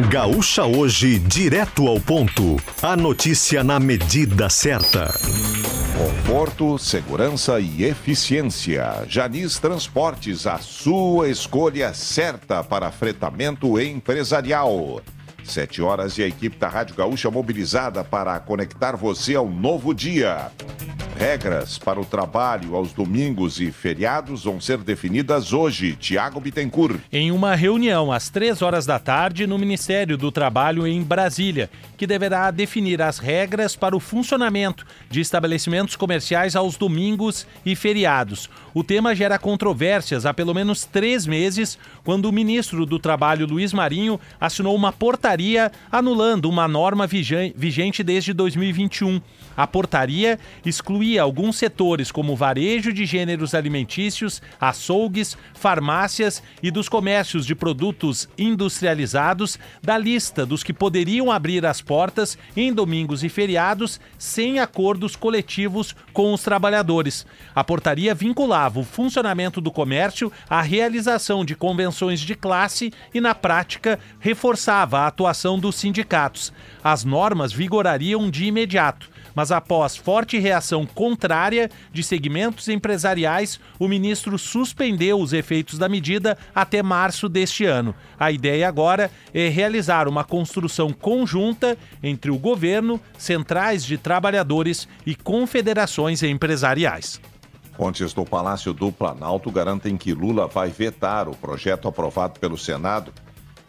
Gaúcha Hoje, direto ao ponto. A notícia na medida certa. Conforto, segurança e eficiência. Janis Transportes, a sua escolha certa para fretamento empresarial. Sete horas e a equipe da Rádio Gaúcha mobilizada para conectar você ao novo dia. Regras para o trabalho aos domingos e feriados vão ser definidas hoje. Tiago Bittencourt. Em uma reunião às três horas da tarde no Ministério do Trabalho em Brasília, que deverá definir as regras para o funcionamento de estabelecimentos comerciais aos domingos e feriados. O tema gera controvérsias há pelo menos três meses, quando o ministro do Trabalho, Luiz Marinho, assinou uma portaria anulando uma norma vigente desde 2021. A portaria alguns setores, como varejo de gêneros alimentícios, açougues, farmácias e dos comércios de produtos industrializados, da lista dos que poderiam abrir as portas em domingos e feriados sem acordos coletivos com os trabalhadores. A portaria vinculava o funcionamento do comércio à realização de convenções de classe e, na prática, reforçava a atuação dos sindicatos. As normas vigorariam de imediato mas após forte reação contrária de segmentos empresariais, o ministro suspendeu os efeitos da medida até março deste ano. A ideia agora é realizar uma construção conjunta entre o governo, centrais de trabalhadores e confederações empresariais. Fontes do Palácio do Planalto garantem que Lula vai vetar o projeto aprovado pelo Senado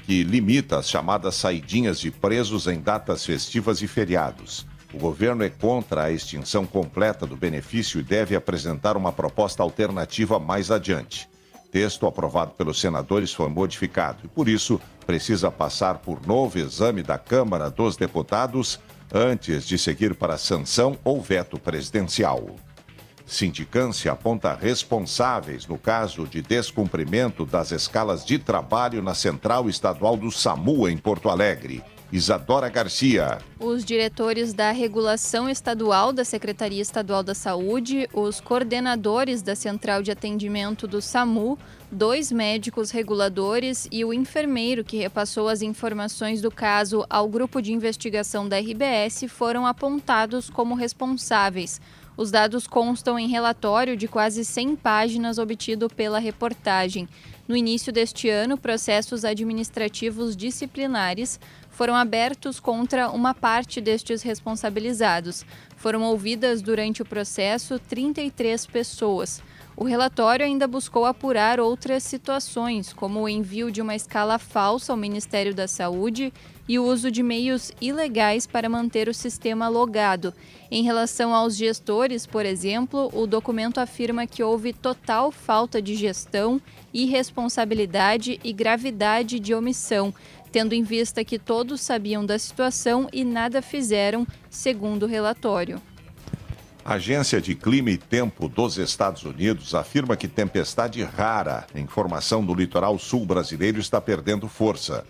que limita as chamadas saidinhas de presos em datas festivas e feriados. O governo é contra a extinção completa do benefício e deve apresentar uma proposta alternativa mais adiante. Texto aprovado pelos senadores foi modificado e, por isso, precisa passar por novo exame da Câmara dos Deputados antes de seguir para sanção ou veto presidencial. Sindicância aponta responsáveis no caso de descumprimento das escalas de trabalho na Central Estadual do SAMU em Porto Alegre. Isadora Garcia. Os diretores da regulação estadual da Secretaria Estadual da Saúde, os coordenadores da Central de Atendimento do SAMU, dois médicos reguladores e o enfermeiro que repassou as informações do caso ao grupo de investigação da RBS foram apontados como responsáveis. Os dados constam em relatório de quase 100 páginas obtido pela reportagem. No início deste ano, processos administrativos disciplinares foram abertos contra uma parte destes responsabilizados. Foram ouvidas durante o processo 33 pessoas. O relatório ainda buscou apurar outras situações, como o envio de uma escala falsa ao Ministério da Saúde e o uso de meios ilegais para manter o sistema logado. Em relação aos gestores, por exemplo, o documento afirma que houve total falta de gestão, irresponsabilidade e gravidade de omissão, tendo em vista que todos sabiam da situação e nada fizeram, segundo o relatório. A Agência de Clima e Tempo dos Estados Unidos afirma que tempestade rara em formação no litoral sul brasileiro está perdendo força.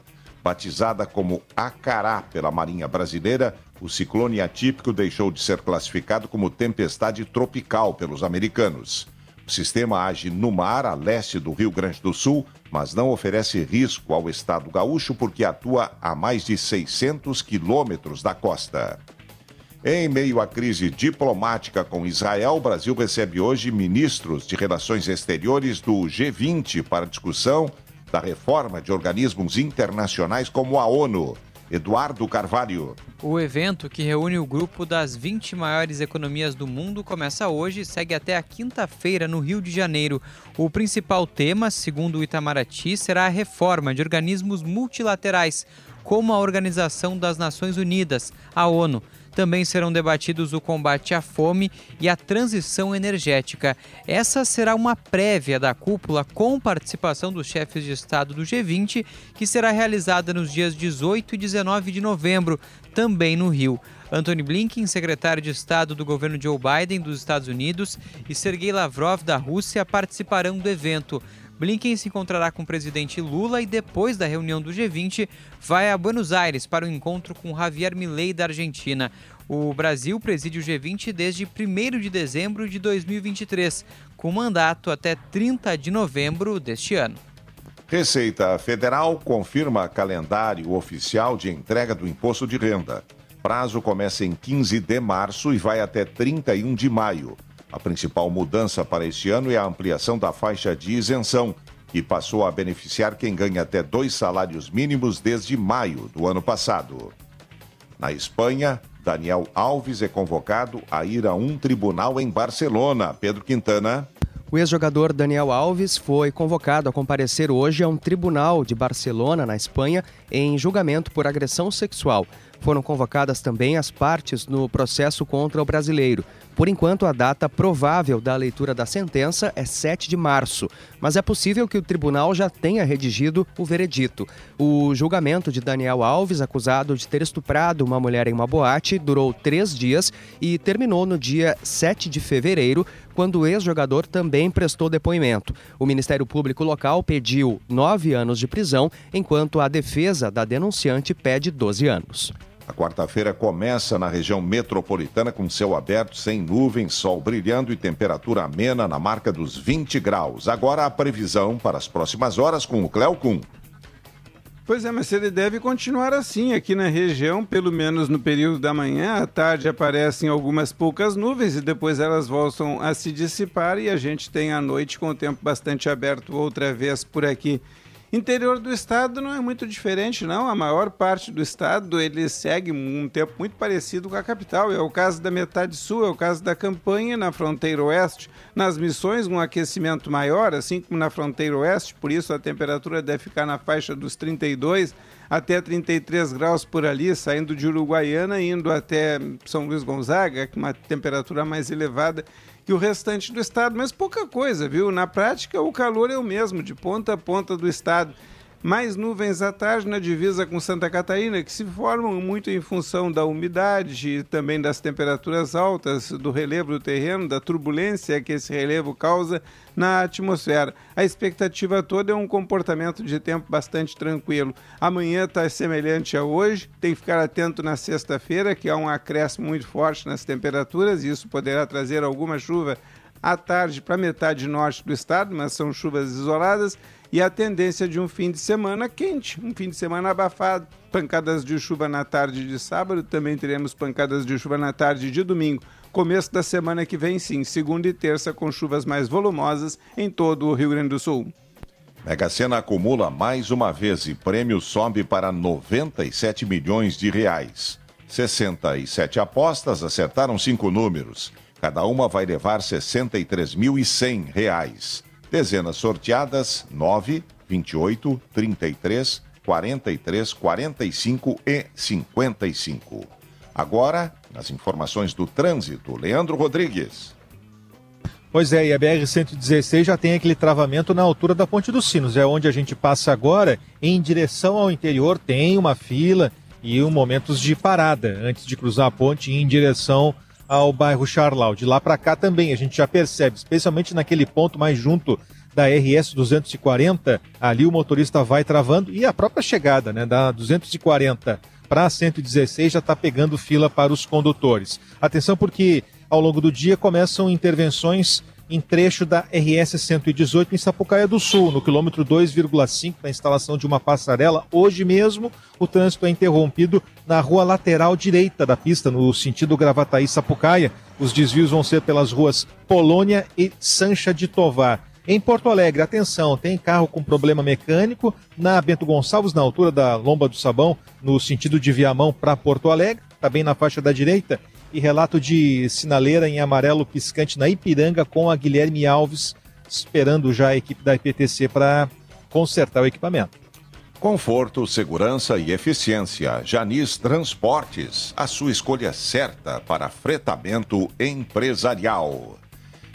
Batizada como Acará pela Marinha Brasileira, o ciclone atípico deixou de ser classificado como tempestade tropical pelos americanos. O sistema age no mar a leste do Rio Grande do Sul, mas não oferece risco ao estado gaúcho porque atua a mais de 600 quilômetros da costa. Em meio à crise diplomática com Israel, o Brasil recebe hoje ministros de relações exteriores do G20 para discussão da reforma de organismos internacionais como a ONU. Eduardo Carvalho. O evento, que reúne o grupo das 20 maiores economias do mundo, começa hoje e segue até a quinta-feira no Rio de Janeiro. O principal tema, segundo o Itamaraty, será a reforma de organismos multilaterais, como a Organização das Nações Unidas, a ONU. Também serão debatidos o combate à fome e a transição energética. Essa será uma prévia da cúpula com participação dos chefes de Estado do G20, que será realizada nos dias 18 e 19 de novembro, também no Rio. Antony Blinken, secretário de Estado do governo Joe Biden dos Estados Unidos, e Sergei Lavrov da Rússia participarão do evento. Blinken se encontrará com o presidente Lula e depois da reunião do G20 vai a Buenos Aires para o encontro com Javier Milei da Argentina. O Brasil preside o G20 desde 1 de dezembro de 2023, com mandato até 30 de novembro deste ano. Receita Federal confirma calendário oficial de entrega do imposto de renda. Prazo começa em 15 de março e vai até 31 de maio. A principal mudança para este ano é a ampliação da faixa de isenção, que passou a beneficiar quem ganha até dois salários mínimos desde maio do ano passado. Na Espanha, Daniel Alves é convocado a ir a um tribunal em Barcelona. Pedro Quintana. O ex-jogador Daniel Alves foi convocado a comparecer hoje a um tribunal de Barcelona, na Espanha, em julgamento por agressão sexual. Foram convocadas também as partes no processo contra o brasileiro. Por enquanto, a data provável da leitura da sentença é 7 de março, mas é possível que o tribunal já tenha redigido o veredito. O julgamento de Daniel Alves, acusado de ter estuprado uma mulher em uma boate, durou três dias e terminou no dia 7 de fevereiro, quando o ex-jogador também prestou depoimento. O Ministério Público local pediu nove anos de prisão, enquanto a defesa da denunciante pede 12 anos. A quarta-feira começa na região metropolitana com céu aberto, sem nuvens, sol brilhando e temperatura amena na marca dos 20 graus. Agora a previsão para as próximas horas com o Cleocum. Pois é, mas ele deve continuar assim aqui na região, pelo menos no período da manhã. À tarde aparecem algumas poucas nuvens e depois elas voltam a se dissipar e a gente tem a noite com o tempo bastante aberto outra vez por aqui. Interior do estado não é muito diferente, não. A maior parte do estado ele segue um tempo muito parecido com a capital. É o caso da metade sul, é o caso da campanha na fronteira oeste. Nas missões, um aquecimento maior, assim como na fronteira oeste, por isso a temperatura deve ficar na faixa dos 32 até 33 graus por ali, saindo de Uruguaiana, indo até São Luís Gonzaga, com uma temperatura mais elevada que o restante do estado, mas pouca coisa, viu? Na prática, o calor é o mesmo, de ponta a ponta do estado mais nuvens à tarde na divisa com Santa Catarina, que se formam muito em função da umidade e também das temperaturas altas, do relevo do terreno, da turbulência que esse relevo causa na atmosfera. A expectativa toda é um comportamento de tempo bastante tranquilo. Amanhã está semelhante a hoje, tem que ficar atento na sexta-feira, que há um acréscimo muito forte nas temperaturas, e isso poderá trazer alguma chuva à tarde para metade norte do estado, mas são chuvas isoladas e a tendência de um fim de semana quente, um fim de semana abafado. Pancadas de chuva na tarde de sábado, também teremos pancadas de chuva na tarde de domingo. Começo da semana que vem, sim, segunda e terça, com chuvas mais volumosas em todo o Rio Grande do Sul. Mega Sena acumula mais uma vez e prêmio sobe para 97 milhões de reais. 67 apostas acertaram cinco números. Cada uma vai levar 63.100 reais. Dezenas sorteadas: 9, 28, 33, 43, 45 e 55. Agora, nas informações do trânsito, Leandro Rodrigues. Pois é, e a BR-116 já tem aquele travamento na altura da Ponte dos Sinos. É onde a gente passa agora, em direção ao interior, tem uma fila e um momentos de parada antes de cruzar a ponte em direção ao bairro Charlau. De lá para cá também a gente já percebe, especialmente naquele ponto mais junto da RS 240, ali o motorista vai travando e a própria chegada, né, da 240 para 116 já está pegando fila para os condutores. Atenção porque ao longo do dia começam intervenções em trecho da RS 118 em Sapucaia do Sul, no quilômetro 2,5, na instalação de uma passarela. Hoje mesmo, o trânsito é interrompido na rua lateral direita da pista, no sentido Gravataí-Sapucaia. Os desvios vão ser pelas ruas Polônia e Sancha de Tovar. Em Porto Alegre, atenção, tem carro com problema mecânico na Bento Gonçalves, na altura da Lomba do Sabão, no sentido de Viamão para Porto Alegre, está bem na faixa da direita e relato de sinaleira em amarelo piscante na Ipiranga com a Guilherme Alves, esperando já a equipe da IPTC para consertar o equipamento. Conforto, segurança e eficiência. Janis Transportes, a sua escolha certa para fretamento empresarial.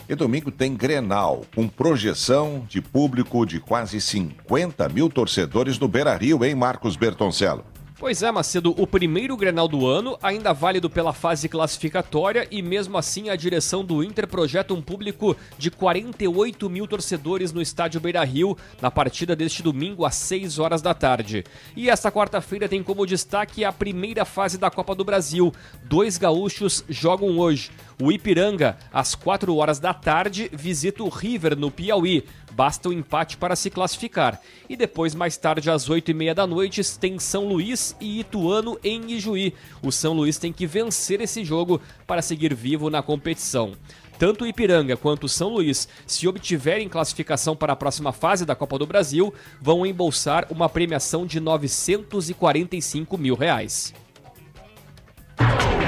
E domingo tem Grenal, com projeção de público de quase 50 mil torcedores no Beira Rio, hein, Marcos Bertoncello? Pois é, Macedo, o primeiro Grenal do ano, ainda válido pela fase classificatória e mesmo assim a direção do Inter projeta um público de 48 mil torcedores no estádio Beira Rio na partida deste domingo às 6 horas da tarde. E esta quarta-feira tem como destaque a primeira fase da Copa do Brasil. Dois gaúchos jogam hoje. O Ipiranga, às 4 horas da tarde, visita o River no Piauí. Basta o um empate para se classificar. E depois, mais tarde, às 8h30 da noite, tem São Luís e Ituano em Ijuí. O São Luís tem que vencer esse jogo para seguir vivo na competição. Tanto o Ipiranga quanto o São Luís, se obtiverem classificação para a próxima fase da Copa do Brasil, vão embolsar uma premiação de 945 mil reais.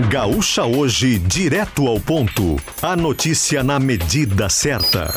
Gaúcha hoje, direto ao ponto. A notícia na medida certa.